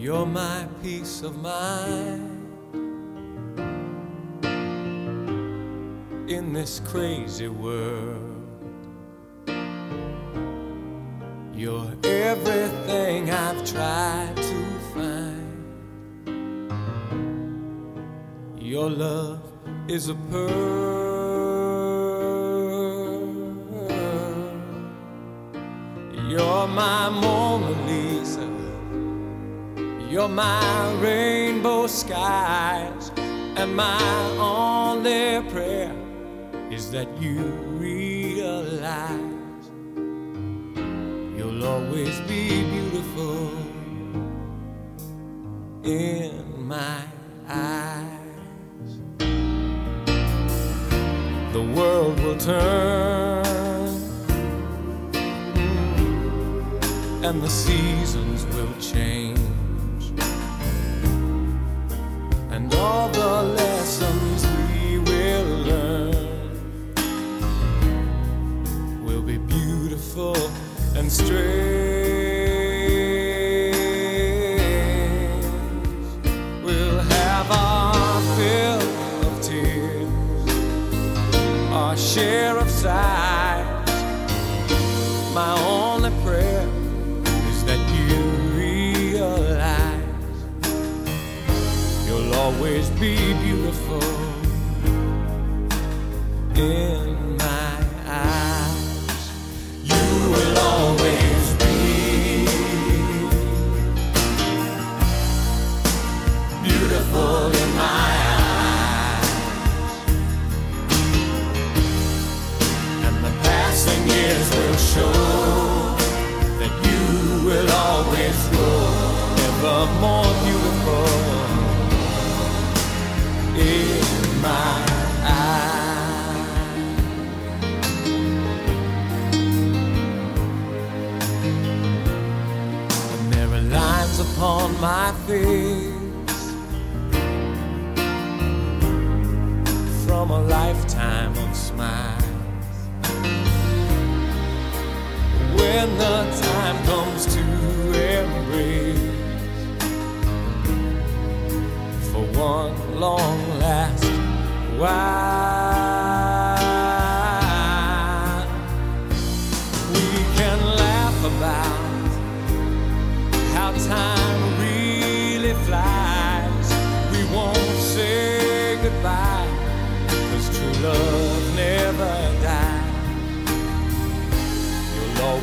You're my peace of mind in this crazy world. You're everything I've tried to find. Your love is a pearl. You're my Mona Lisa. You're my rainbow skies. And my only prayer is that you realize you'll always be beautiful in my eyes. The world will turn and the seasons will change. And all the lessons we will learn will be beautiful and strange. We'll have our fill of tears, our share of sighs. Always be beautiful in my eyes. You will always be beautiful in my eyes. And the passing years will show that you will always grow ever upon my face. From a lifetime of smiles. When the time comes to embrace. For one long last while,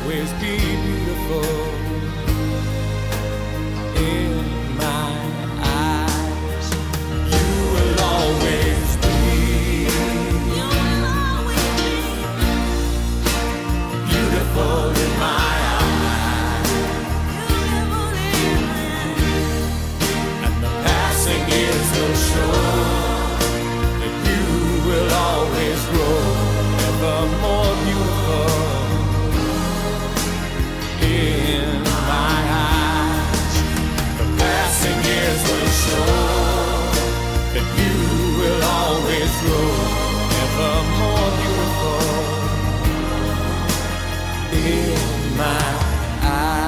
always be beautiful in my eyes. You will always be beautiful in my eyes. And the passing years will show in my eyes.